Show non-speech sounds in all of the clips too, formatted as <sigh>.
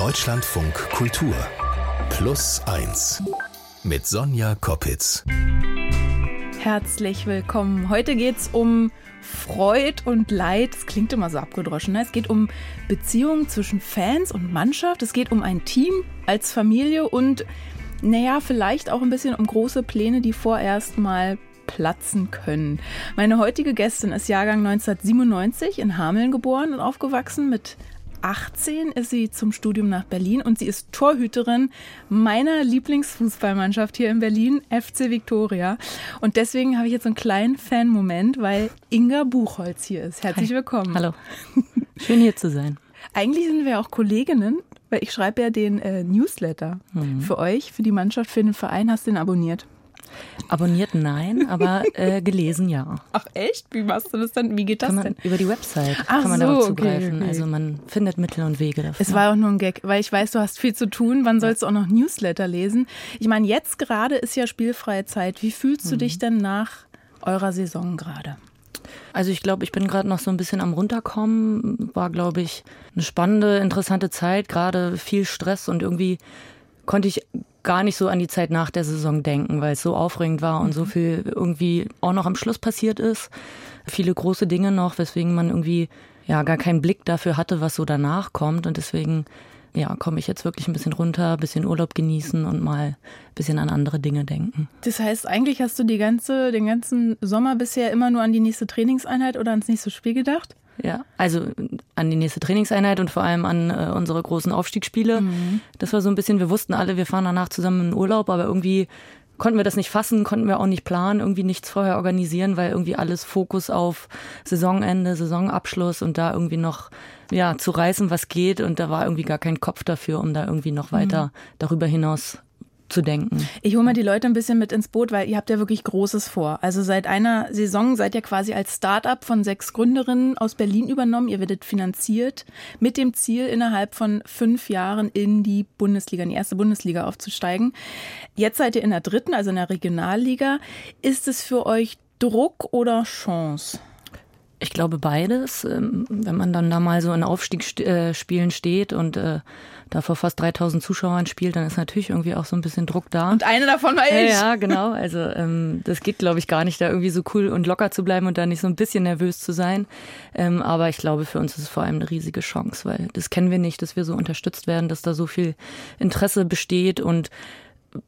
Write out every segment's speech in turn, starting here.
Deutschlandfunk Kultur Plus 1 mit Sonja Koppitz. Herzlich willkommen. Heute geht es um Freud und Leid. Das klingt immer so abgedroschen. Ne? Es geht um Beziehungen zwischen Fans und Mannschaft. Es geht um ein Team als Familie und, naja, vielleicht auch ein bisschen um große Pläne, die vorerst mal platzen können. Meine heutige Gästin ist Jahrgang 1997 in Hameln geboren und aufgewachsen. Mit 18 ist sie zum Studium nach Berlin und sie ist Torhüterin meiner Lieblingsfußballmannschaft hier in Berlin, FC Victoria. Und deswegen habe ich jetzt einen kleinen Fan-Moment, weil Inga Buchholz hier ist. Herzlich Hi. willkommen. Hallo. Schön hier zu sein. Eigentlich sind wir auch Kolleginnen, weil ich schreibe ja den äh, Newsletter mhm. für euch, für die Mannschaft, für den Verein. Hast du den abonniert? Abonniert nein, aber äh, gelesen ja. Ach echt? Wie machst du das dann? Wie geht das man, denn? Über die Website Ach kann man so, darauf okay, zugreifen. okay. Also man findet Mittel und Wege dafür. Es war auch nur ein Gag, weil ich weiß, du hast viel zu tun. Wann sollst du auch noch Newsletter lesen? Ich meine, jetzt gerade ist ja spielfreie Zeit. Wie fühlst du Mhm. dich denn nach eurer Saison gerade? Also ich glaube, ich bin gerade noch so ein bisschen am runterkommen. War, glaube ich, eine spannende, interessante Zeit. Gerade viel Stress und irgendwie konnte ich gar nicht so an die Zeit nach der Saison denken, weil es so aufregend war und so viel irgendwie auch noch am Schluss passiert ist. Viele große Dinge noch, weswegen man irgendwie ja gar keinen Blick dafür hatte, was so danach kommt. Und deswegen ja, komme ich jetzt wirklich ein bisschen runter, ein bisschen Urlaub genießen und mal ein bisschen an andere Dinge denken. Das heißt, eigentlich hast du die ganze, den ganzen Sommer bisher immer nur an die nächste Trainingseinheit oder ans nächste Spiel gedacht? Ja, also an die nächste Trainingseinheit und vor allem an äh, unsere großen Aufstiegsspiele. Das war so ein bisschen, wir wussten alle, wir fahren danach zusammen in Urlaub, aber irgendwie konnten wir das nicht fassen, konnten wir auch nicht planen, irgendwie nichts vorher organisieren, weil irgendwie alles Fokus auf Saisonende, Saisonabschluss und da irgendwie noch ja zu reißen, was geht. Und da war irgendwie gar kein Kopf dafür, um da irgendwie noch weiter darüber hinaus zu denken. Ich hole mal die Leute ein bisschen mit ins Boot, weil ihr habt ja wirklich Großes vor. Also seit einer Saison seid ihr quasi als Start-up von sechs Gründerinnen aus Berlin übernommen. Ihr werdet finanziert mit dem Ziel, innerhalb von fünf Jahren in die Bundesliga, in die erste Bundesliga aufzusteigen. Jetzt seid ihr in der dritten, also in der Regionalliga. Ist es für euch Druck oder Chance? Ich glaube beides. Ähm, Wenn man dann da mal so in Aufstiegsspielen steht und äh, da vor fast 3000 Zuschauern spielt, dann ist natürlich irgendwie auch so ein bisschen Druck da. Und eine davon war ja, ich. ja, genau. Also ähm, das geht, glaube ich, gar nicht, da irgendwie so cool und locker zu bleiben und da nicht so ein bisschen nervös zu sein. Ähm, aber ich glaube, für uns ist es vor allem eine riesige Chance, weil das kennen wir nicht, dass wir so unterstützt werden, dass da so viel Interesse besteht und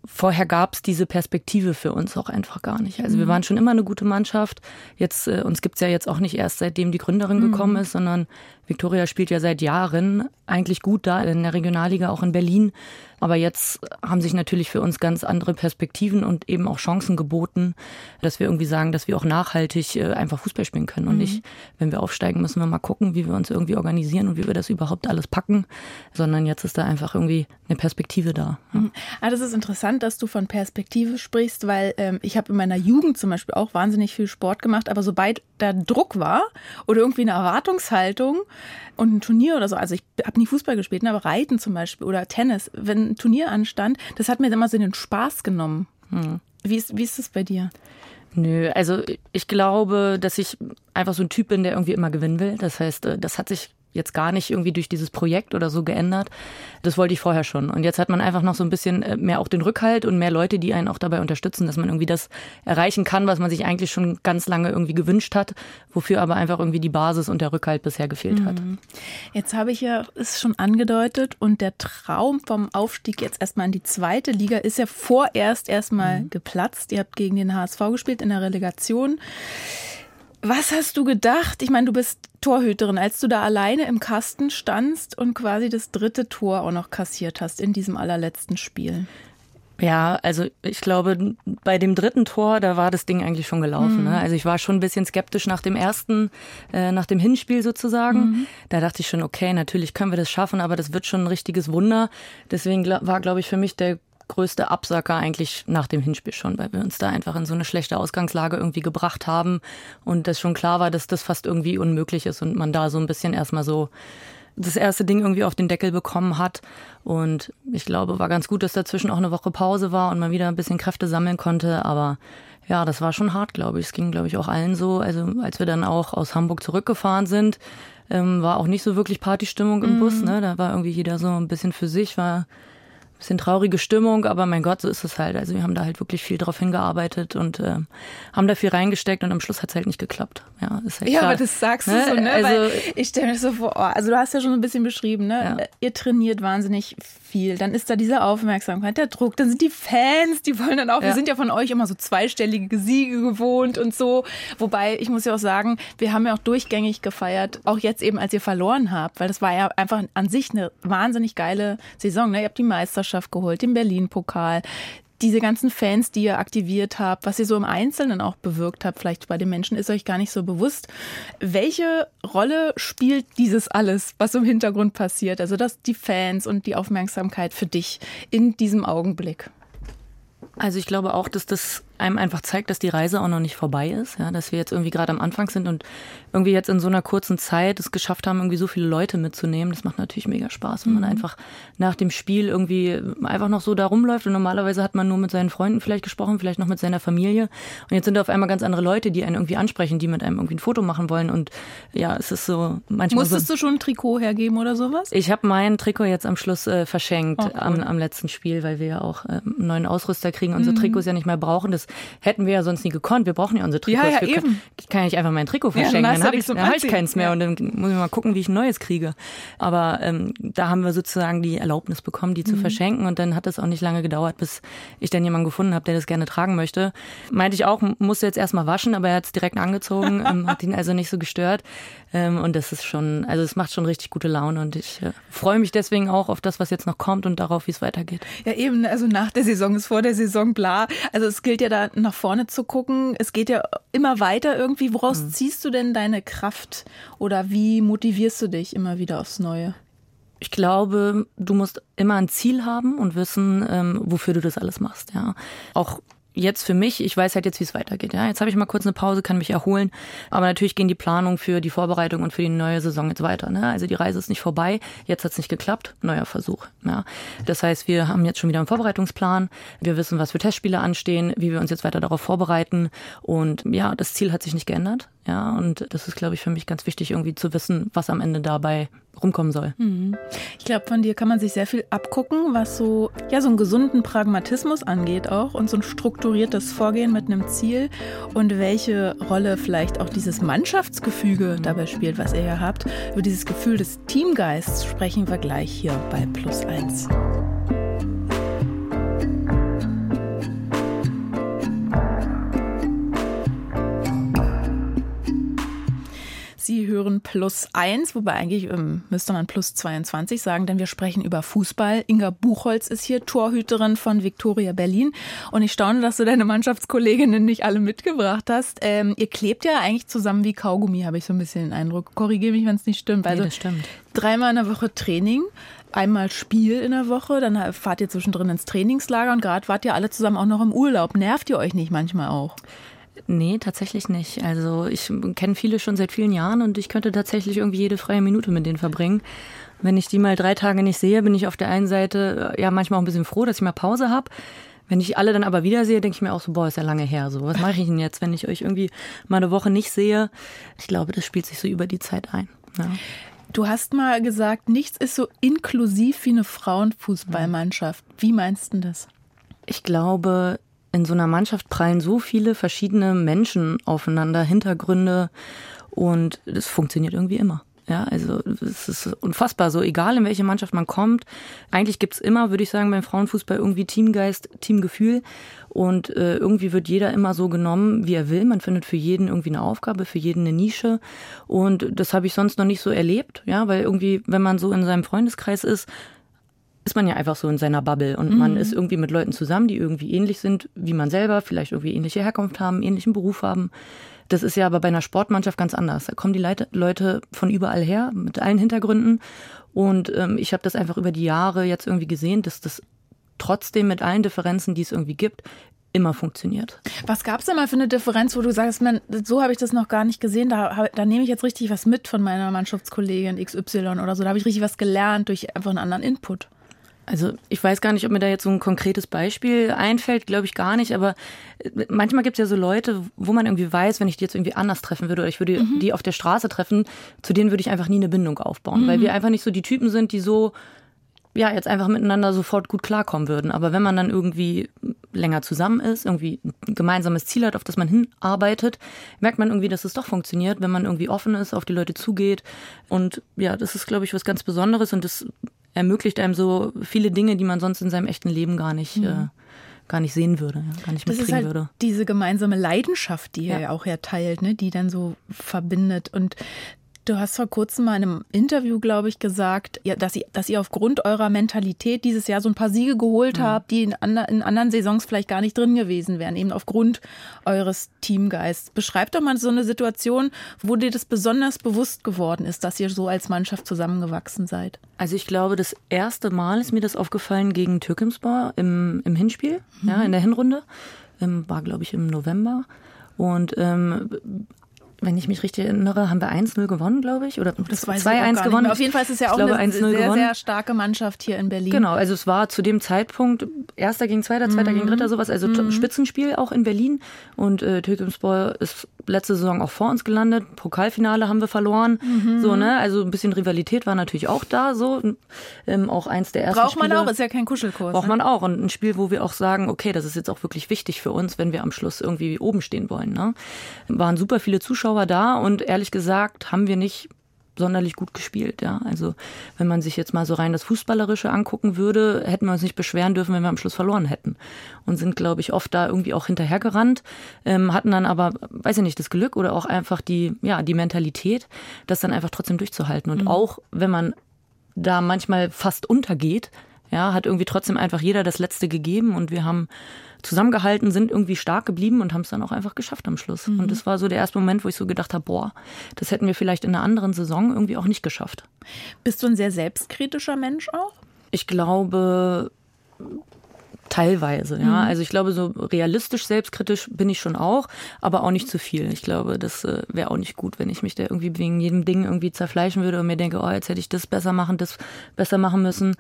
vorher gab es diese Perspektive für uns auch einfach gar nicht. Also wir waren schon immer eine gute Mannschaft. Jetzt äh, uns gibt's ja jetzt auch nicht erst seitdem die Gründerin gekommen ist, sondern Viktoria spielt ja seit Jahren eigentlich gut da in der Regionalliga, auch in Berlin. Aber jetzt haben sich natürlich für uns ganz andere Perspektiven und eben auch Chancen geboten, dass wir irgendwie sagen, dass wir auch nachhaltig äh, einfach Fußball spielen können. Und nicht, wenn wir aufsteigen, müssen wir mal gucken, wie wir uns irgendwie organisieren und wie wir das überhaupt alles packen. Sondern jetzt ist da einfach irgendwie eine Perspektive da. Ja. Ah, das ist interessant, dass du von Perspektive sprichst, weil ähm, ich habe in meiner Jugend zum Beispiel auch wahnsinnig viel Sport gemacht, aber sobald da Druck war oder irgendwie eine Erwartungshaltung und ein Turnier oder so, also ich habe nie Fußball gespielt, ne, aber Reiten zum Beispiel oder Tennis, wenn ein Turnier anstand, das hat mir immer so den Spaß genommen. Wie, ist, wie ist das bei dir? Nö, also ich glaube, dass ich einfach so ein Typ bin, der irgendwie immer gewinnen will. Das heißt, äh, das hat sich jetzt gar nicht irgendwie durch dieses Projekt oder so geändert. Das wollte ich vorher schon. Und jetzt hat man einfach noch so ein bisschen äh, mehr auch den Rückhalt und mehr Leute, die einen auch dabei unterstützen, dass man irgendwie das erreichen kann, was man sich eigentlich schon ganz lange irgendwie gewünscht hat, wofür aber einfach irgendwie die Basis und der Rückhalt bisher gefehlt hat. Jetzt habe ich ja es schon angedeutet und der Traum vom Aufstieg jetzt erstmal in die zweite Liga ist ja vorerst erstmal geplatzt. Ihr habt gegen den HSV gespielt in der Relegation. Was hast du gedacht? Ich meine, du bist Torhüterin, als du da alleine im Kasten standst und quasi das dritte Tor auch noch kassiert hast in diesem allerletzten Spiel. Ja, also ich glaube, bei dem dritten Tor, da war das Ding eigentlich schon gelaufen. Ne? Also ich war schon ein bisschen skeptisch nach dem ersten, äh, nach dem Hinspiel sozusagen. Da dachte ich schon, okay, natürlich können wir das schaffen, aber das wird schon ein richtiges Wunder. Deswegen war, glaube ich, für mich der größte Absacker eigentlich nach dem Hinspiel schon, weil wir uns da einfach in so eine schlechte Ausgangslage irgendwie gebracht haben und das schon klar war, dass das fast irgendwie unmöglich ist und man da so ein bisschen erstmal so das erste Ding irgendwie auf den Deckel bekommen hat. Und ich glaube, war ganz gut, dass dazwischen auch eine Woche Pause war und man wieder ein bisschen Kräfte sammeln konnte. Aber ja, das war schon hart, glaube ich. Es ging, glaube ich, auch allen so. Also als wir dann auch aus Hamburg zurückgefahren sind, ähm, war auch nicht so wirklich Partystimmung im mhm. Bus. Ne? Da war irgendwie jeder so ein bisschen für sich, war bisschen traurige Stimmung, aber mein Gott, so ist es halt. Also wir haben da halt wirklich viel drauf hingearbeitet und äh, haben da viel reingesteckt und am Schluss hat es halt nicht geklappt. Ja, ist halt ja aber das sagst ne? du so, ne? Also, Weil ich stelle mir so vor, oh, also du hast ja schon ein bisschen beschrieben, ne? Ja. Ihr trainiert wahnsinnig viel, dann ist da diese Aufmerksamkeit, der Druck, dann sind die Fans, die wollen dann auch, ja. wir sind ja von euch immer so zweistellige Siege gewohnt und so. Wobei, ich muss ja auch sagen, wir haben ja auch durchgängig gefeiert, auch jetzt eben, als ihr verloren habt, weil das war ja einfach an sich eine wahnsinnig geile Saison. Ne? Ihr habt die Meisterschaft geholt, den Berlin-Pokal, diese ganzen Fans, die ihr aktiviert habt, was ihr so im Einzelnen auch bewirkt habt, vielleicht bei den Menschen, ist euch gar nicht so bewusst. Welche Rolle spielt dieses alles, was im Hintergrund passiert? Also dass die Fans und die Aufmerksamkeit für dich in diesem Augenblick? Also ich glaube auch, dass das einem einfach zeigt, dass die Reise auch noch nicht vorbei ist, ja, dass wir jetzt irgendwie gerade am Anfang sind und irgendwie jetzt in so einer kurzen Zeit es geschafft haben, irgendwie so viele Leute mitzunehmen. Das macht natürlich mega Spaß, wenn man mhm. einfach nach dem Spiel irgendwie einfach noch so da rumläuft und normalerweise hat man nur mit seinen Freunden vielleicht gesprochen, vielleicht noch mit seiner Familie und jetzt sind da auf einmal ganz andere Leute, die einen irgendwie ansprechen, die mit einem irgendwie ein Foto machen wollen und ja, es ist so manchmal Musstest so, du schon ein Trikot hergeben oder sowas? Ich habe mein Trikot jetzt am Schluss äh, verschenkt oh, cool. am, am letzten Spiel, weil wir ja auch äh, einen neuen Ausrüster kriegen, unsere mhm. Trikots ja nicht mehr brauchen. Das hätten wir ja sonst nie gekonnt. Wir brauchen ja unsere Trikots. Ja, ja, wir können, ich kann ja nicht einfach mein Trikot verschenken. Ja, dann habe ich, hab ich keins mehr und dann muss ich mal gucken, wie ich ein neues kriege. Aber ähm, da haben wir sozusagen die Erlaubnis bekommen, die zu mhm. verschenken und dann hat es auch nicht lange gedauert, bis ich dann jemanden gefunden habe, der das gerne tragen möchte. Meinte ich auch, musste jetzt erstmal waschen, aber er hat es direkt angezogen, ähm, <laughs> hat ihn also nicht so gestört. Ähm, und das ist schon, also es macht schon richtig gute Laune und ich äh, freue mich deswegen auch auf das, was jetzt noch kommt und darauf, wie es weitergeht. Ja, eben, also nach der Saison ist vor der Saison bla. Also es gilt ja da nach vorne zu gucken. Es geht ja immer weiter irgendwie. Woraus mhm. ziehst du denn deine Kraft oder wie motivierst du dich immer wieder aufs Neue? Ich glaube, du musst immer ein Ziel haben und wissen, ähm, wofür du das alles machst. Ja, auch jetzt für mich, ich weiß halt jetzt, wie es weitergeht. Ja, jetzt habe ich mal kurz eine Pause, kann mich erholen. Aber natürlich gehen die Planungen für die Vorbereitung und für die neue Saison jetzt weiter. Ne? Also die Reise ist nicht vorbei. Jetzt hat es nicht geklappt. Neuer Versuch. Ja. Das heißt, wir haben jetzt schon wieder einen Vorbereitungsplan. Wir wissen, was für Testspiele anstehen, wie wir uns jetzt weiter darauf vorbereiten. Und ja, das Ziel hat sich nicht geändert. Ja, und das ist, glaube ich, für mich ganz wichtig, irgendwie zu wissen, was am Ende dabei rumkommen soll. Mhm. Ich glaube, von dir kann man sich sehr viel abgucken, was so, ja, so einen gesunden Pragmatismus angeht auch und so ein strukturiertes Vorgehen mit einem Ziel und welche Rolle vielleicht auch dieses Mannschaftsgefüge dabei spielt, was ihr hier habt. Über dieses Gefühl des Teamgeists sprechen wir gleich hier bei Plus 1. hören plus eins, wobei eigentlich ähm, müsste man plus 22 sagen, denn wir sprechen über Fußball. Inga Buchholz ist hier, Torhüterin von Viktoria Berlin. Und ich staune, dass du deine Mannschaftskolleginnen nicht alle mitgebracht hast. Ähm, ihr klebt ja eigentlich zusammen wie Kaugummi, habe ich so ein bisschen den Eindruck. Korrigiere mich, wenn es nicht stimmt. Also nee, das stimmt. Dreimal in der Woche Training einmal Spiel in der Woche, dann fahrt ihr zwischendrin ins Trainingslager und gerade wart ihr alle zusammen auch noch im Urlaub. Nervt ihr euch nicht manchmal auch? Nee, tatsächlich nicht. Also ich kenne viele schon seit vielen Jahren und ich könnte tatsächlich irgendwie jede freie Minute mit denen verbringen. Wenn ich die mal drei Tage nicht sehe, bin ich auf der einen Seite ja manchmal auch ein bisschen froh, dass ich mal Pause habe. Wenn ich alle dann aber wiedersehe, denke ich mir auch so, boah, ist ja lange her. So, was mache ich denn jetzt, wenn ich euch irgendwie mal eine Woche nicht sehe? Ich glaube, das spielt sich so über die Zeit ein. Ja. Du hast mal gesagt, nichts ist so inklusiv wie eine Frauenfußballmannschaft. Wie meinst du das? Ich glaube, in so einer Mannschaft prallen so viele verschiedene Menschen aufeinander, Hintergründe und das funktioniert irgendwie immer. Ja, also es ist unfassbar. So egal in welche Mannschaft man kommt, eigentlich gibt's immer, würde ich sagen, beim Frauenfußball irgendwie Teamgeist, Teamgefühl. Und äh, irgendwie wird jeder immer so genommen, wie er will. Man findet für jeden irgendwie eine Aufgabe, für jeden eine Nische. Und das habe ich sonst noch nicht so erlebt, ja, weil irgendwie, wenn man so in seinem Freundeskreis ist, ist man ja einfach so in seiner Bubble und mhm. man ist irgendwie mit Leuten zusammen, die irgendwie ähnlich sind wie man selber, vielleicht irgendwie ähnliche Herkunft haben, ähnlichen Beruf haben. Das ist ja aber bei einer Sportmannschaft ganz anders. Da kommen die Leute von überall her, mit allen Hintergründen. Und ähm, ich habe das einfach über die Jahre jetzt irgendwie gesehen, dass das trotzdem mit allen Differenzen, die es irgendwie gibt, immer funktioniert. Was gab es denn mal für eine Differenz, wo du sagst, man, so habe ich das noch gar nicht gesehen, da, da nehme ich jetzt richtig was mit von meiner Mannschaftskollegin XY oder so, da habe ich richtig was gelernt durch einfach einen anderen Input? Also ich weiß gar nicht, ob mir da jetzt so ein konkretes Beispiel einfällt, glaube ich gar nicht, aber äh, manchmal gibt es ja so Leute, wo man irgendwie weiß, wenn ich die jetzt irgendwie anders treffen würde oder ich würde mhm. die auf der Straße treffen, zu denen würde ich einfach nie eine Bindung aufbauen, mhm. weil wir einfach nicht so die Typen sind, die so ja, jetzt einfach miteinander sofort gut klarkommen würden. Aber wenn man dann irgendwie länger zusammen ist, irgendwie ein gemeinsames Ziel hat, auf das man hinarbeitet, merkt man irgendwie, dass es doch funktioniert, wenn man irgendwie offen ist, auf die Leute zugeht. Und ja, das ist, glaube ich, was ganz Besonderes und das ermöglicht einem so viele Dinge, die man sonst in seinem echten Leben gar nicht, mhm. äh, gar nicht sehen würde, ja, gar nicht das mitkriegen halt würde. Diese gemeinsame Leidenschaft, die ja. ihr auch ja teilt, ne, die dann so verbindet. Und Du hast vor kurzem mal in einem Interview, glaube ich, gesagt, dass, ihr, dass ihr aufgrund eurer Mentalität dieses Jahr so ein paar Siege geholt mhm. habt, die in, andre, in, anderen Saisons vielleicht gar nicht drin gewesen wären, eben aufgrund eures Teamgeists. Beschreibt doch mal so eine Situation, wo dir das besonders bewusst geworden ist, dass ihr so als Mannschaft zusammengewachsen seid. Also ich glaube, das erste Mal ist mir das aufgefallen gegen Türkimspor im, im Hinspiel, mhm. ja, in der Hinrunde. Ähm, war, glaube ich, im November. Und ähm, wenn ich mich richtig erinnere, haben wir 1-0 gewonnen, glaube ich. Oder 2-1 gewonnen. Auf jeden Fall ist es ja auch glaube, eine sehr, gewonnen. sehr starke Mannschaft hier in Berlin. Genau, also es war zu dem Zeitpunkt Erster gegen Zweiter, Zweiter mhm. gegen Dritter, sowas. Also mhm. Spitzenspiel auch in Berlin. Und äh, Türkimspor ist letzte Saison auch vor uns gelandet. Pokalfinale haben wir verloren. Mhm. So, ne? Also ein bisschen Rivalität war natürlich auch da. So ähm, Auch eins der ersten Braucht man Spiele. auch, ist ja kein Kuschelkurs. Braucht ne? man auch. Und ein Spiel, wo wir auch sagen, okay, das ist jetzt auch wirklich wichtig für uns, wenn wir am Schluss irgendwie oben stehen wollen. Ne? Waren super viele Zuschauer Zuschauer da und ehrlich gesagt haben wir nicht sonderlich gut gespielt. Ja. Also wenn man sich jetzt mal so rein das Fußballerische angucken würde, hätten wir uns nicht beschweren dürfen, wenn wir am Schluss verloren hätten. Und sind, glaube ich, oft da irgendwie auch hinterhergerannt, ähm, hatten dann aber, weiß ich nicht, das Glück oder auch einfach die, ja, die Mentalität, das dann einfach trotzdem durchzuhalten. Und mhm. auch wenn man da manchmal fast untergeht, ja, hat irgendwie trotzdem einfach jeder das Letzte gegeben und wir haben zusammengehalten, sind irgendwie stark geblieben und haben es dann auch einfach geschafft am Schluss. Mhm. Und das war so der erste Moment, wo ich so gedacht habe, boah, das hätten wir vielleicht in einer anderen Saison irgendwie auch nicht geschafft. Bist du ein sehr selbstkritischer Mensch auch? Ich glaube, Teilweise, ja. Mhm. Also ich glaube, so realistisch selbstkritisch bin ich schon auch, aber auch nicht zu viel. Ich glaube, das äh, wäre auch nicht gut, wenn ich mich da irgendwie wegen jedem Ding irgendwie zerfleischen würde und mir denke, oh, jetzt hätte ich das besser machen, das besser machen müssen.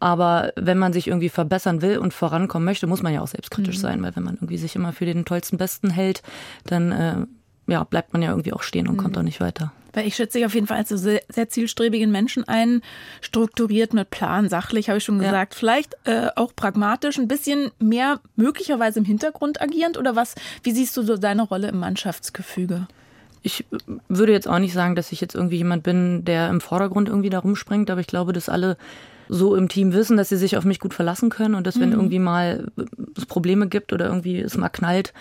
Aber wenn man sich irgendwie verbessern will und vorankommen möchte, muss man ja auch selbstkritisch mhm. sein, weil wenn man irgendwie sich immer für den tollsten Besten hält, dann äh, ja, bleibt man ja irgendwie auch stehen und mhm. kommt auch nicht weiter. Weil ich schätze dich auf jeden Fall als sehr, sehr zielstrebigen Menschen ein, strukturiert mit Plan, sachlich, habe ich schon gesagt. Ja. Vielleicht äh, auch pragmatisch, ein bisschen mehr möglicherweise im Hintergrund agierend oder was? Wie siehst du so deine Rolle im Mannschaftsgefüge? Ich würde jetzt auch nicht sagen, dass ich jetzt irgendwie jemand bin, der im Vordergrund irgendwie da rumspringt, aber ich glaube, dass alle so im Team wissen, dass sie sich auf mich gut verlassen können und dass wenn mhm. irgendwie mal es Probleme gibt oder irgendwie es mal knallt,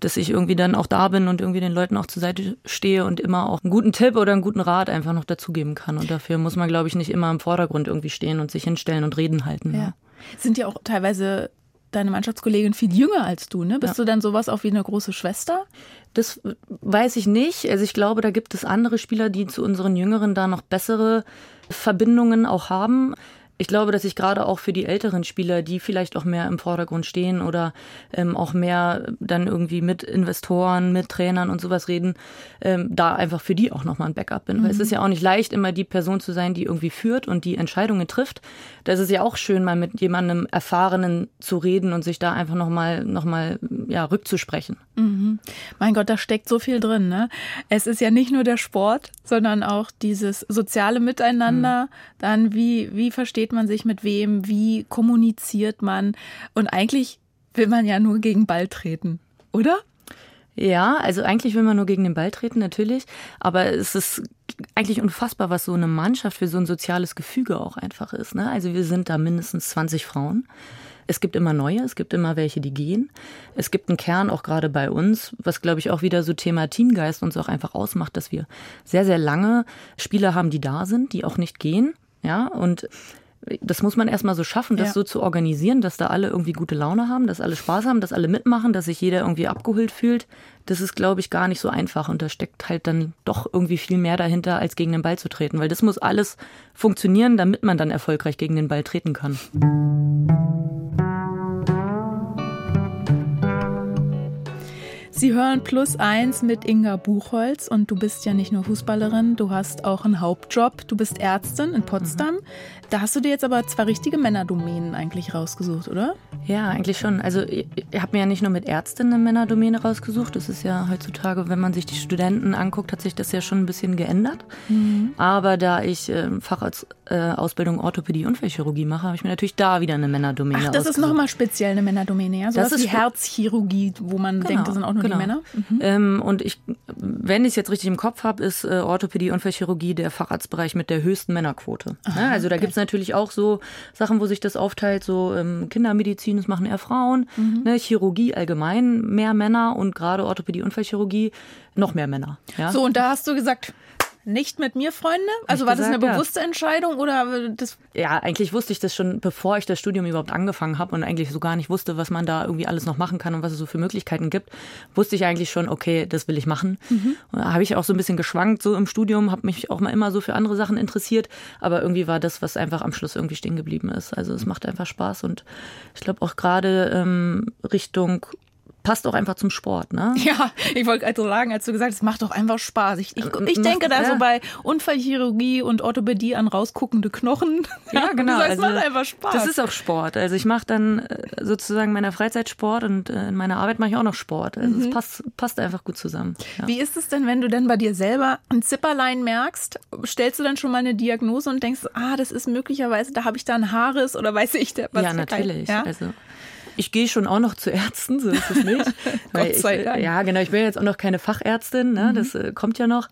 dass ich irgendwie dann auch da bin und irgendwie den Leuten auch zur Seite stehe und immer auch einen guten Tipp oder einen guten Rat einfach noch dazugeben kann. Und dafür muss man, glaube ich, nicht immer im Vordergrund irgendwie stehen und sich hinstellen und reden halten. Ja. ja. Sind ja auch teilweise deine Mannschaftskollegin viel jünger als du, ne? Bist ja. du dann sowas auch wie eine große Schwester? Das weiß ich nicht. Also ich glaube, da gibt es andere Spieler, die zu unseren Jüngeren da noch bessere Verbindungen auch haben ich glaube, dass ich gerade auch für die älteren Spieler, die vielleicht auch mehr im Vordergrund stehen oder ähm, auch mehr dann irgendwie mit Investoren, mit Trainern und sowas reden, ähm, da einfach für die auch nochmal ein Backup bin. Mhm. Weil es mhm. ist ja auch nicht leicht, immer die Person zu sein, die irgendwie führt und die Entscheidungen trifft. Da ist es ja auch schön, mal mit jemandem Erfahrenen zu reden und sich da einfach nochmal noch mal, ja, rückzusprechen. Mhm. Mein Gott, da steckt so viel drin. Ne? Es ist ja nicht nur der Sport, sondern auch dieses soziale Miteinander. Mhm. Dann, wie, wie versteht versteht man sich mit wem, wie kommuniziert man. Und eigentlich will man ja nur gegen Ball treten, oder? Ja, also eigentlich will man nur gegen den Ball treten, natürlich. Aber es ist eigentlich unfassbar, was so eine Mannschaft für so ein soziales Gefüge auch einfach ist. Ne? Also wir sind da mindestens 20 Frauen. Es gibt immer neue, es gibt immer welche, die gehen. Es gibt einen Kern auch gerade bei uns, was glaube ich auch wieder so Thema Teamgeist uns auch einfach ausmacht, dass wir sehr, sehr lange Spieler haben, die da sind, die auch nicht gehen. Ja, und das muss man erstmal so schaffen, das ja. so zu organisieren, dass da alle irgendwie gute Laune haben, dass alle Spaß haben, dass alle mitmachen, dass sich jeder irgendwie abgeholt fühlt. Das ist, glaube ich, gar nicht so einfach. Und da steckt halt dann doch irgendwie viel mehr dahinter, als gegen den Ball zu treten. Weil das muss alles funktionieren, damit man dann erfolgreich gegen den Ball treten kann. Sie hören Plus eins mit Inga Buchholz und du bist ja nicht nur Fußballerin, du hast auch einen Hauptjob. Du bist Ärztin in Potsdam. Mhm. Da hast du dir jetzt aber zwei richtige Männerdomänen eigentlich rausgesucht, oder? Ja, eigentlich schon. Also ich, ich habe mir ja nicht nur mit Ärztin eine Männerdomäne rausgesucht. Das ist ja heutzutage, wenn man sich die Studenten anguckt, hat sich das ja schon ein bisschen geändert. Mhm. Aber da ich äh, Fachausbildung äh, Orthopädie und Unfallchirurgie mache, habe ich mir natürlich da wieder eine Männerdomäne Ach, das ist nochmal speziell eine Männerdomäne, ja? So das ist wie Herzchirurgie, wo man genau, denkt, das sind auch nur genau. die Männer. Mhm. Ähm, und ich, wenn ich es jetzt richtig im Kopf habe, ist äh, Orthopädie und Unfallchirurgie der Facharztbereich mit der höchsten Männerquote. Aha, ja, also da okay. gibt es natürlich auch so Sachen, wo sich das aufteilt, so ähm, Kindermedizin, das machen eher Frauen, mhm. ne, Chirurgie allgemein mehr Männer und gerade Orthopädie, Unfallchirurgie noch mehr Männer. Ja? So, und da hast du gesagt, nicht mit mir, Freunde? Also war das eine bewusste ja. Entscheidung oder das? Ja, eigentlich wusste ich das schon, bevor ich das Studium überhaupt angefangen habe und eigentlich so gar nicht wusste, was man da irgendwie alles noch machen kann und was es so für Möglichkeiten gibt, wusste ich eigentlich schon, okay, das will ich machen. Mhm. Da habe ich auch so ein bisschen geschwankt so im Studium, habe mich auch mal immer so für andere Sachen interessiert, aber irgendwie war das, was einfach am Schluss irgendwie stehen geblieben ist. Also es macht einfach Spaß und ich glaube auch gerade ähm, Richtung passt auch einfach zum Sport, ne? <laughs> Ja, ich wollte also sagen, als du gesagt hast, es macht doch einfach Spaß. Ich, ich, ich denke da ja. so bei Unfallchirurgie und Orthopädie an rausguckende Knochen. <laughs> Ja, genau. Das also, macht einfach Spaß. Das ist auch Sport. Also ich mache dann äh, sozusagen meiner Freizeit Sport und äh, in meiner Arbeit mache ich auch noch Sport. Also mhm. es passt, passt einfach gut zusammen. Ja. Wie ist es denn, wenn du denn bei dir selber ein Zipperlein merkst? Stellst du dann schon mal eine Diagnose und denkst, ah, das ist möglicherweise, da habe ich da ein Haares oder <laughs> weiß ich was? Ja, natürlich. Ja? Also ich gehe schon auch noch zu Ärzten, so ist es nicht. <laughs> Gott sei ich, Dank. Ja, genau. Ich bin jetzt auch noch keine Fachärztin, ne? Mhm. das äh, kommt ja noch.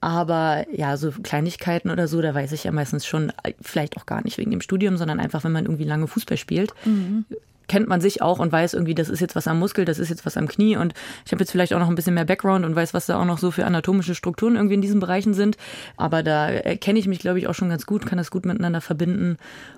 Aber ja, so Kleinigkeiten oder so, da weiß ich ja meistens schon, äh, vielleicht auch gar nicht wegen dem Studium, sondern einfach, wenn man irgendwie lange Fußball spielt. Mhm kennt man sich auch und weiß irgendwie, das ist jetzt was am Muskel, das ist jetzt was am Knie und ich habe jetzt vielleicht auch noch ein bisschen mehr Background und weiß, was da auch noch so für anatomische Strukturen irgendwie in diesen Bereichen sind. Aber da kenne ich mich, glaube ich, auch schon ganz gut, kann das gut miteinander verbinden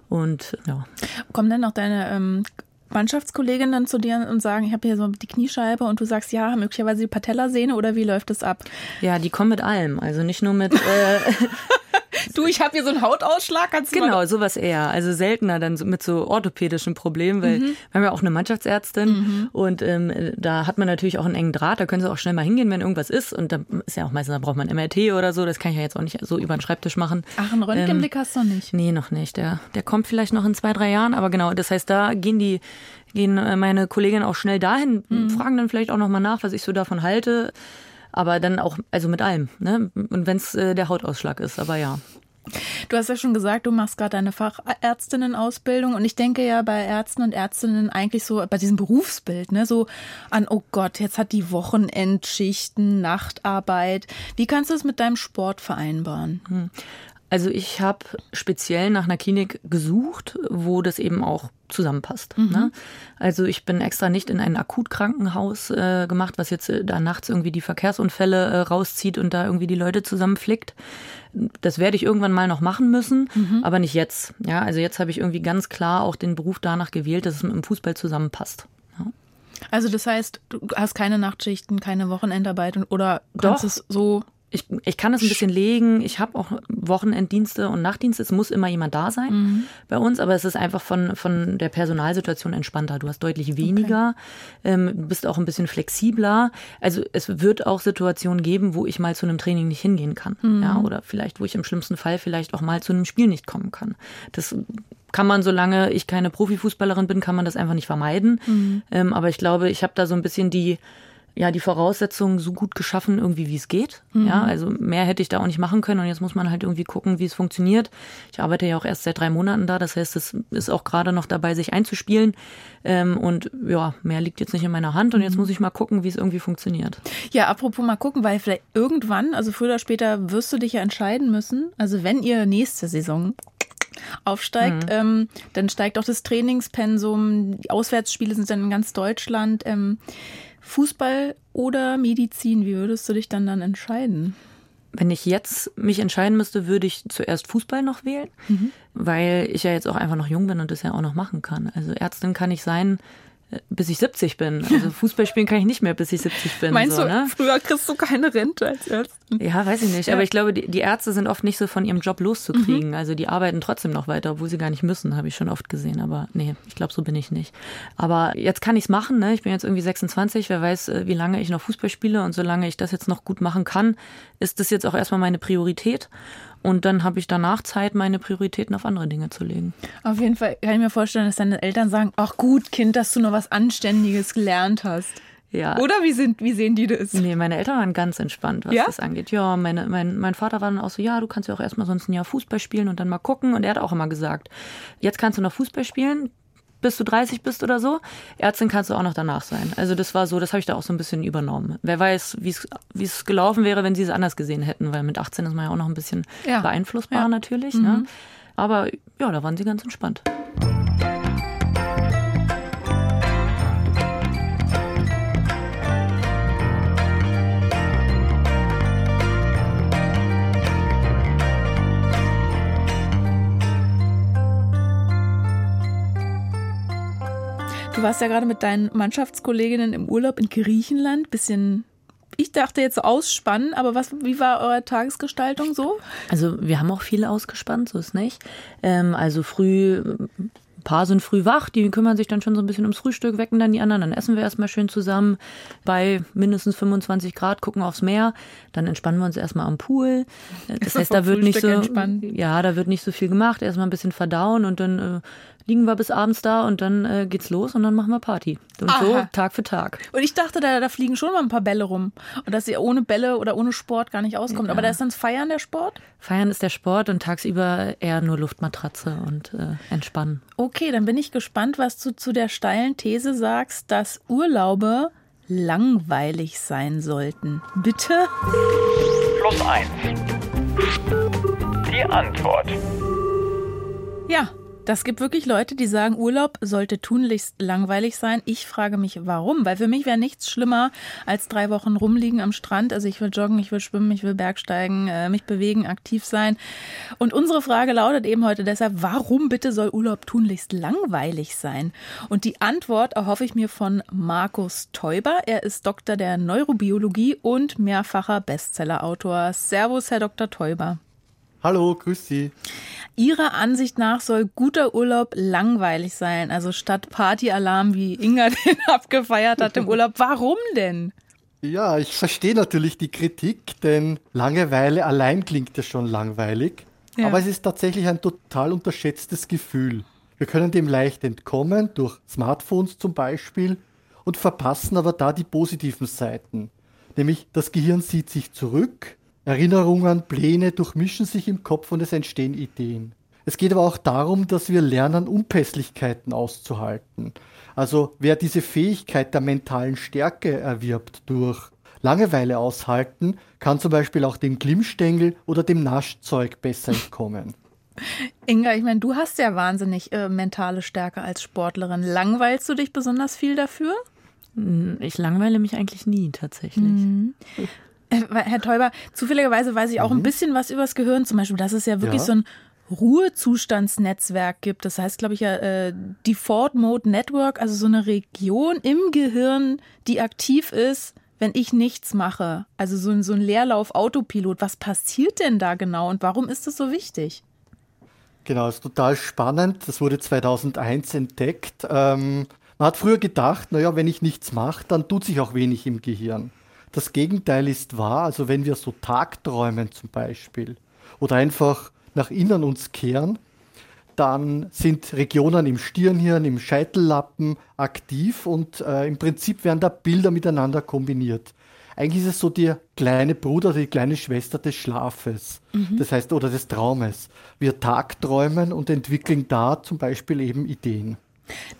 und ja. Kommen denn noch deine ähm, Mannschaftskolleginnen dann zu dir und sagen, ich habe hier so die Kniescheibe und du sagst, ja, möglicherweise die Patellasehne oder wie läuft das ab? Ja, die kommen mit allem. Also nicht nur mit. Äh, <laughs> <laughs> <laughs> du, ich habe hier so einen Hautausschlag. Kannst du genau, sowas eher. Also seltener dann mit so orthopädischen Problemen, weil mhm. wir haben ja auch eine Mannschaftsärztin mhm. und ähm, da hat man natürlich auch einen engen Draht. Da können sie auch schnell mal hingehen, wenn irgendwas ist. Und da ist ja auch meistens, da braucht man MRT oder so. Das kann ich ja jetzt auch nicht so über den Schreibtisch machen. Ach, einen Röntgenblick ähm, hast du noch nicht? Nee, noch nicht. Der, der kommt vielleicht noch in zwei, drei Jahren. Aber genau, das heißt, da gehen die gehen äh, meine Kolleginnen auch schnell dahin, mhm. fragen dann vielleicht auch nochmal nach, was ich so davon halte. Aber dann auch, also mit allem. Ne? Und wenn es äh, der Hautausschlag ist, aber ja. Du hast ja schon gesagt, du machst gerade deine Fachärztinnenausbildung und ich denke ja bei Ärzten und Ärztinnen eigentlich so bei diesem Berufsbild, ne, so an, oh Gott, jetzt hat die Wochenendschichten, Nachtarbeit. Wie kannst du es mit deinem Sport vereinbaren? Also ich habe speziell nach einer Klinik gesucht, wo das eben auch zusammenpasst. Mhm. Ne? Also ich bin extra nicht in ein Akutkrankenhaus äh, gemacht, was jetzt äh, da nachts irgendwie die Verkehrsunfälle äh, rauszieht und da irgendwie die Leute zusammenflickt. Das werde ich irgendwann mal noch machen müssen, mhm. aber nicht jetzt. Ja, also jetzt habe ich irgendwie ganz klar auch den Beruf danach gewählt, dass es mit dem Fußball zusammenpasst. Ja. Also das heißt, du hast keine Nachtschichten, keine Wochenendarbeit oder kannst Doch. es so ich, ich kann das ein bisschen legen. Ich habe auch Wochenenddienste und Nachtdienste. Es muss immer jemand da sein mhm. bei uns, aber es ist einfach von, von der Personalsituation entspannter. Du hast deutlich weniger, okay. ähm, bist auch ein bisschen flexibler. Also es wird auch Situationen geben, wo ich mal zu einem Training nicht hingehen kann. Mhm. Ja, oder vielleicht, wo ich im schlimmsten Fall vielleicht auch mal zu einem Spiel nicht kommen kann. Das kann man, solange ich keine Profifußballerin bin, kann man das einfach nicht vermeiden. Mhm. Ähm, aber ich glaube, ich habe da so ein bisschen die ja, die Voraussetzungen so gut geschaffen, irgendwie wie es geht. Mhm. Ja, also mehr hätte ich da auch nicht machen können und jetzt muss man halt irgendwie gucken, wie es funktioniert. Ich arbeite ja auch erst seit drei Monaten da, das heißt, es ist auch gerade noch dabei, sich einzuspielen. Ähm, und ja, mehr liegt jetzt nicht in meiner Hand und jetzt mhm. muss ich mal gucken, wie es irgendwie funktioniert. Ja, apropos mal gucken, weil vielleicht irgendwann, also früher oder später, wirst du dich ja entscheiden müssen. Also wenn ihr nächste Saison aufsteigt, mhm. ähm, dann steigt auch das Trainingspensum, die Auswärtsspiele sind dann in ganz Deutschland. Ähm, Fußball oder Medizin? Wie würdest du dich dann dann entscheiden? Wenn ich jetzt mich entscheiden müsste, würde ich zuerst Fußball noch wählen, mhm. weil ich ja jetzt auch einfach noch jung bin und das ja auch noch machen kann. Also Ärztin kann ich sein, bis ich 70 bin. Also <laughs> Fußball spielen kann ich nicht mehr, bis ich 70 bin. Meinst so, du, ne? früher kriegst du keine Rente als Ärztin? Ja, weiß ich nicht. Ja. Aber ich glaube, die, die Ärzte sind oft nicht so von ihrem Job loszukriegen. Mhm. Also die arbeiten trotzdem noch weiter, obwohl sie gar nicht müssen, habe ich schon oft gesehen. Aber nee, ich glaube, so bin ich nicht. Aber jetzt kann ich es machen. Ne? Ich bin jetzt irgendwie 26. Wer weiß, äh, wie lange ich noch Fußball spiele. Und solange ich das jetzt noch gut machen kann, ist das jetzt auch erstmal meine Priorität. Und dann habe ich danach Zeit, meine Prioritäten auf andere Dinge zu legen. Auf jeden Fall kann ich mir vorstellen, dass deine Eltern sagen, ach gut, Kind, dass du noch was Anständiges gelernt hast. Ja. Oder wie, sind, wie sehen die das? Nee, meine Eltern waren ganz entspannt, was Ja? das angeht. Ja, meine, mein, mein Vater war dann auch so, ja, du kannst ja auch erstmal sonst ein Jahr Fußball spielen und dann mal gucken. Und er hat auch immer gesagt, jetzt kannst du noch Fußball spielen, bis du 30 bist oder so. Ärztin kannst du auch noch danach sein. Also das war so, das habe ich da auch so ein bisschen übernommen. Wer weiß, wie es gelaufen wäre, wenn sie es anders gesehen hätten, weil mit 18 ist man ja auch noch ein bisschen Ja. beeinflussbar Ja. natürlich. Ne? Aber ja, da waren sie ganz entspannt. Du warst ja gerade mit deinen Mannschaftskolleginnen im Urlaub in Griechenland. Bisschen, ich dachte jetzt ausspannen, aber was, wie war eure Tagesgestaltung so? Also wir haben auch viele ausgespannt, so ist nicht. Ähm, also früh, ein paar sind früh wach, die kümmern sich dann schon so ein bisschen ums Frühstück, wecken dann die anderen, dann essen wir erstmal schön zusammen bei mindestens 25 Grad, gucken aufs Meer, dann entspannen wir uns erstmal am Pool. Äh, Das heißt, da wird nicht so, Frühstück entspannen. ja, da wird nicht so viel gemacht, erstmal ein bisschen verdauen und dann äh, liegen wir bis abends da und dann äh, geht's los und dann machen wir Party. Und so Aha. Tag für Tag. Und ich dachte, da, da fliegen schon mal ein paar Bälle rum. Und dass ihr ohne Bälle oder ohne Sport gar nicht auskommt. Aber da ist dann das Feiern der Sport? Feiern ist der Sport und tagsüber eher nur Luftmatratze und äh, entspannen. Okay, dann bin ich gespannt, was du zu der steilen These sagst, dass Urlaube langweilig sein sollten. Bitte? Plus eins. Die Antwort. Ja, das gibt wirklich Leute, die sagen, Urlaub sollte tunlichst langweilig sein. Ich frage mich, warum? Weil für mich wäre nichts schlimmer als drei Wochen rumliegen am Strand. Also ich will joggen, ich will schwimmen, ich will Bergsteigen, äh, mich bewegen, aktiv sein. Und unsere Frage lautet eben heute deshalb, warum bitte soll Urlaub tunlichst langweilig sein? Und die Antwort erhoffe ich mir von Markus Teuber. Er ist Doktor der Neurobiologie und mehrfacher Bestsellerautor. Servus, Herr Dr. Teuber. Hallo, grüß Sie. Ihrer Ansicht nach soll guter Urlaub langweilig sein. Also statt Partyalarm, wie Inga <laughs> den abgefeiert hat im Urlaub. Warum denn? Ja, ich verstehe natürlich die Kritik, denn Langeweile allein klingt ja schon langweilig. Ja. Aber es ist tatsächlich ein total unterschätztes Gefühl. Wir können dem leicht entkommen, durch Smartphones zum Beispiel, und verpassen aber da die positiven Seiten. Nämlich das Gehirn zieht sich zurück, Erinnerungen, Pläne durchmischen sich im Kopf und es entstehen Ideen. Es geht aber auch darum, dass wir lernen, Unpässlichkeiten auszuhalten. Also wer diese Fähigkeit der mentalen Stärke erwirbt durch Langeweile aushalten, kann zum Beispiel auch dem Glimmstängel oder dem Naschzeug besser entkommen. <laughs> Inga, ich meine, du hast ja wahnsinnig äh, mentale Stärke als Sportlerin. Langweilst du dich besonders viel dafür? Ich langweile mich eigentlich nie tatsächlich. Äh, <laughs> Herr Teuber, zufälligerweise weiß ich auch ein bisschen was übers Gehirn. Zum Beispiel, dass es ja wirklich Ja. so ein Ruhezustandsnetzwerk gibt. Das heißt, glaube ich, ja äh, Default Mode Network, also so eine Region im Gehirn, die aktiv ist, wenn ich nichts mache. Also so ein, so ein Leerlauf-Autopilot. Was passiert denn da genau und warum ist das so wichtig? Genau, ist total spannend. Das wurde 2001 entdeckt. Ähm, man hat früher gedacht, naja, wenn ich nichts mache, dann tut sich auch wenig im Gehirn. Das Gegenteil ist wahr. Also wenn wir so Tagträumen zum Beispiel oder einfach nach innen uns kehren, dann sind Regionen im Stirnhirn, im Scheitellappen aktiv und äh, im Prinzip werden da Bilder miteinander kombiniert. Eigentlich ist es so der kleine Bruder, die kleine Schwester des Schlafes, das heißt, oder des Traumes. Wir tagträumen und entwickeln da zum Beispiel eben Ideen.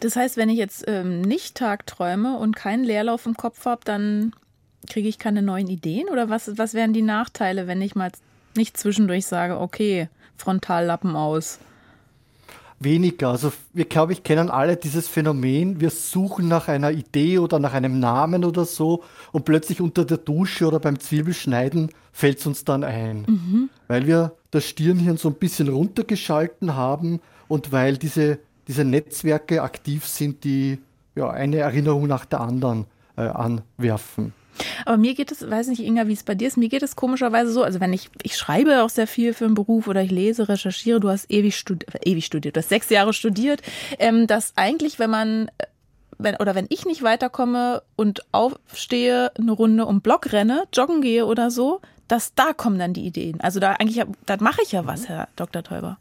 Das heißt, wenn ich jetzt ähm, nicht tagträume und keinen Leerlauf im Kopf habe, dann kriege ich keine neuen Ideen? Oder was, was wären die Nachteile, wenn ich mal nicht zwischendurch sage, okay, Frontallappen aus? Weniger. Also wir, glaube ich, kennen alle dieses Phänomen. Wir suchen nach einer Idee oder nach einem Namen oder so und plötzlich unter der Dusche oder beim Zwiebelschneiden fällt es uns dann ein. Weil wir das Stirnhirn so ein bisschen runtergeschalten haben und weil diese, diese Netzwerke aktiv sind, die ja, eine Erinnerung nach der anderen äh, anwerfen. Aber mir geht es, weiß nicht, Inga, wie es bei dir ist, mir geht es komischerweise so, also wenn ich, ich schreibe auch sehr viel für einen Beruf oder ich lese, recherchiere, du hast ewig, studi ewig studiert, du hast sechs Jahre studiert, ähm, dass eigentlich, wenn man äh, wenn, oder wenn ich nicht weiterkomme und aufstehe, eine Runde um Block renne, joggen gehe oder so, dass da kommen dann die Ideen. Also da eigentlich, da mache ich ja was, Herr Dr. Teuber.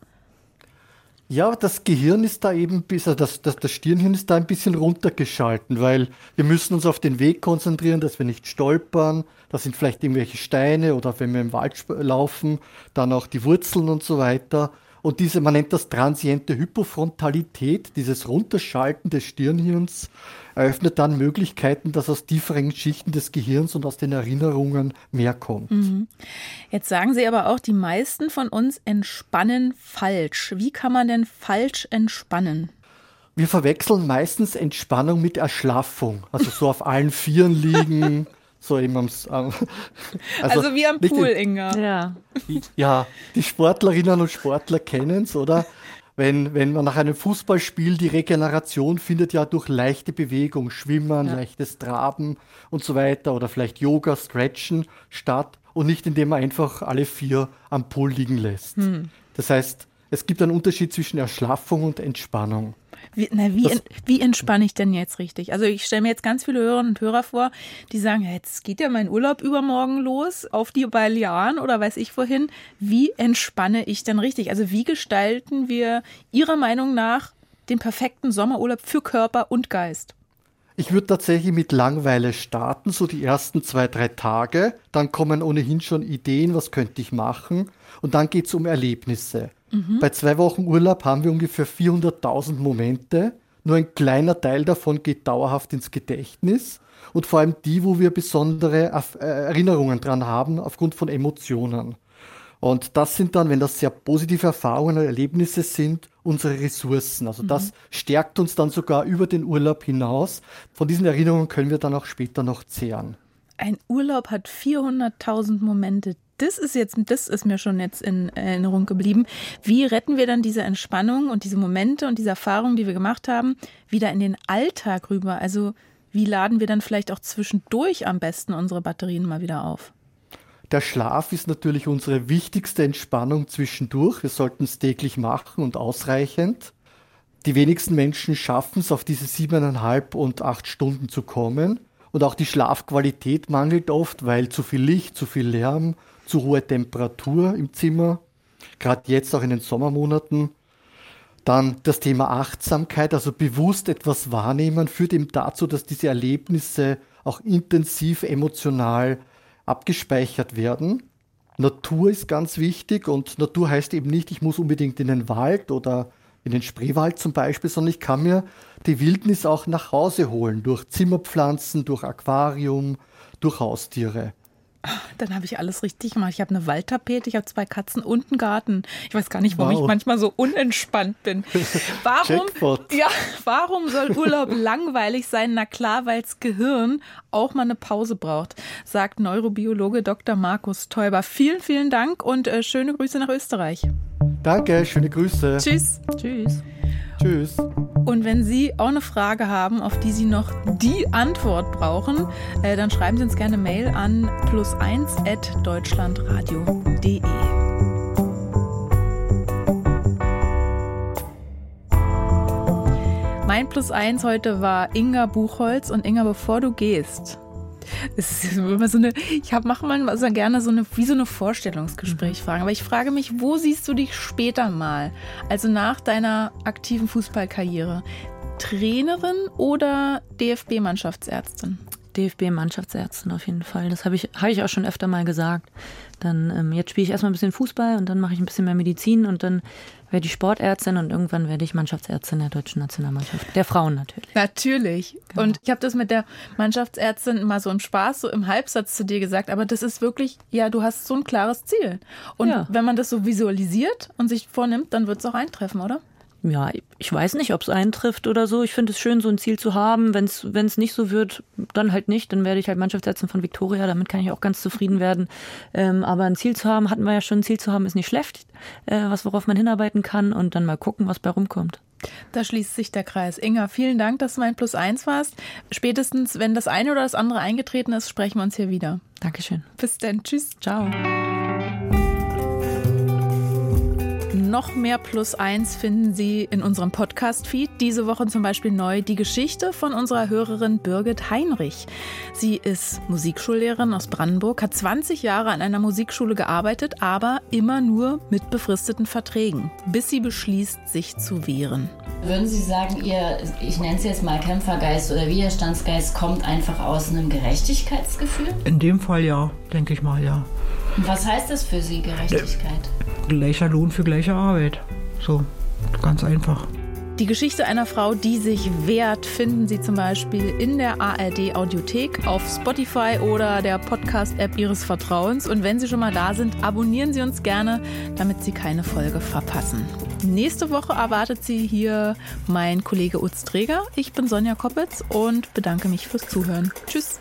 Ja, das Gehirn ist da eben, also das, das, das Stirnhirn ist da ein bisschen runtergeschalten, weil wir müssen uns auf den Weg konzentrieren, dass wir nicht stolpern. Da sind vielleicht irgendwelche Steine oder wenn wir im Wald laufen, dann auch die Wurzeln und so weiter. Und diese, man nennt das transiente Hypofrontalität, dieses Runterschalten des Stirnhirns, eröffnet dann Möglichkeiten, dass aus tieferen Schichten des Gehirns und aus den Erinnerungen mehr kommt. Mhm. Jetzt sagen Sie aber auch, die meisten von uns entspannen falsch. Wie kann man denn falsch entspannen? Wir verwechseln meistens Entspannung mit Erschlaffung. Also so auf allen Vieren liegen. <laughs> So eben am, ähm, also, also, wie am Pool, in, Inga. Ja. ja, die Sportlerinnen und Sportler kennen es, oder? Wenn, wenn man nach einem Fußballspiel die Regeneration findet ja durch leichte Bewegung, Schwimmen, ja. leichtes Traben und so weiter oder vielleicht Yoga, Stretchen statt und nicht indem man einfach alle vier am Pool liegen lässt. Hm. Das heißt, es gibt einen Unterschied zwischen Erschlaffung und Entspannung. Wie, na, wie, das, wie entspanne ich denn jetzt richtig? Also ich stelle mir jetzt ganz viele Hörerinnen und Hörer vor, die sagen, jetzt geht ja mein Urlaub übermorgen los auf die Balearen oder weiß ich wohin. Wie entspanne ich denn richtig? Also wie gestalten wir Ihrer Meinung nach den perfekten Sommerurlaub für Körper und Geist? Ich würde tatsächlich mit Langweile starten, so die ersten zwei, drei Tage. Dann kommen ohnehin schon Ideen, was könnte ich machen. Und dann geht es um Erlebnisse. Mhm. Bei zwei Wochen Urlaub haben wir ungefähr 400.000 Momente. Nur ein kleiner Teil davon geht dauerhaft ins Gedächtnis. Und vor allem die, wo wir besondere äh, Erinnerungen dran haben, aufgrund von Emotionen. Und das sind dann, wenn das sehr positive Erfahrungen und Erlebnisse sind, unsere Ressourcen. Also mhm. das stärkt uns dann sogar über den Urlaub hinaus. Von diesen Erinnerungen können wir dann auch später noch zehren. Ein Urlaub hat 400.000 Momente das ist jetzt, das ist mir schon jetzt in Erinnerung geblieben. Wie retten wir dann diese Entspannung und diese Momente und diese Erfahrungen, die wir gemacht haben, wieder in den Alltag rüber? Also wie laden wir dann vielleicht auch zwischendurch am besten unsere Batterien mal wieder auf? Der Schlaf ist natürlich unsere wichtigste Entspannung zwischendurch. Wir sollten es täglich machen und ausreichend. Die wenigsten Menschen schaffen es, auf diese siebeneinhalb und acht Stunden zu kommen. Und auch die Schlafqualität mangelt oft, weil zu viel Licht, zu viel Lärm, zu hohe Temperatur im Zimmer, gerade jetzt auch in den Sommermonaten. Dann das Thema Achtsamkeit, also bewusst etwas wahrnehmen, führt eben dazu, dass diese Erlebnisse auch intensiv emotional abgespeichert werden. Natur ist ganz wichtig und Natur heißt eben nicht, ich muss unbedingt in den Wald oder in den Spreewald zum Beispiel, sondern ich kann mir die Wildnis auch nach Hause holen durch Zimmerpflanzen, durch Aquarium, durch Haustiere. Dann habe ich alles richtig gemacht. Ich habe eine Waldtapete, ich habe zwei Katzen und einen Garten. Ich weiß gar nicht, warum wow. ich manchmal so unentspannt bin. <laughs> Warum, ja, warum soll Urlaub <laughs> langweilig sein? Na klar, weil das Gehirn auch mal eine Pause braucht, sagt Neurobiologe Dr. Markus Teuber. Vielen, vielen Dank und äh, schöne Grüße nach Österreich. Danke, schöne Grüße. Tschüss. Tschüss. Tschüss. Und wenn Sie auch eine Frage haben, auf die Sie noch die Antwort brauchen, äh, dann schreiben Sie uns gerne Mail an plus1 at deutschlandradio.de. Mein Plus eins heute war Inga Buchholz und Inga, bevor du gehst, es ist immer so eine, ich mache manchmal so gerne so eine, wie so eine Vorstellungsgespräch fragen. Aber ich frage mich, wo siehst du dich später mal? Also nach deiner aktiven Fußballkarriere? Trainerin oder DFB-Mannschaftsärztin? DFB-Mannschaftsärztin auf jeden Fall. Das habe ich, hab ich auch schon öfter mal gesagt. Dann ähm, jetzt spiele ich erstmal ein bisschen Fußball und dann mache ich ein bisschen mehr Medizin und dann werde ich Sportärztin und irgendwann werde ich Mannschaftsärztin der deutschen Nationalmannschaft. Der Frauen natürlich. Natürlich. Genau. Und ich habe das mit der Mannschaftsärztin mal so im Spaß, so im Halbsatz zu dir gesagt, aber das ist wirklich, ja, du hast so ein klares Ziel. Und ja. wenn man das so visualisiert und sich vornimmt, dann wird es auch eintreffen, oder? Ja, ich weiß nicht, ob es eintrifft oder so. Ich finde es schön, so ein Ziel zu haben. Wenn es nicht so wird, dann halt nicht. Dann werde ich halt Mannschaftsärztin von Victoria. Damit kann ich auch ganz zufrieden werden. Ähm, aber ein Ziel zu haben, hatten wir ja schon, ein Ziel zu haben, ist nicht schlecht. Äh, was, worauf man hinarbeiten kann und dann mal gucken, was bei rumkommt. Da schließt sich der Kreis. Inga, vielen Dank, dass du mein Plus eins warst. Spätestens, wenn das eine oder das andere eingetreten ist, sprechen wir uns hier wieder. Dankeschön. Bis dann. Tschüss. Ciao. Noch mehr Plus eins finden Sie in unserem Podcast-Feed. Diese Woche zum Beispiel neu die Geschichte von unserer Hörerin Birgit Heinrich. Sie ist Musikschullehrerin aus Brandenburg, hat 20 Jahre an einer Musikschule gearbeitet, aber immer nur mit befristeten Verträgen, bis sie beschließt, sich zu wehren. Würden Sie sagen, Ihr, ich nenne es jetzt mal Kämpfergeist oder Widerstandsgeist, kommt einfach aus einem Gerechtigkeitsgefühl? In dem Fall ja, denke ich mal, ja. Und was heißt das für Sie, Gerechtigkeit? Gleicher Lohn für gleiche Arbeit. So, ganz einfach. Die Geschichte einer Frau, die sich wehrt, finden Sie zum Beispiel in der ARD Audiothek, auf Spotify oder der Podcast-App Ihres Vertrauens. Und wenn Sie schon mal da sind, abonnieren Sie uns gerne, damit Sie keine Folge verpassen. Nächste Woche erwartet Sie hier mein Kollege Utz Träger. Ich bin Sonja Koppitz und bedanke mich fürs Zuhören. Tschüss.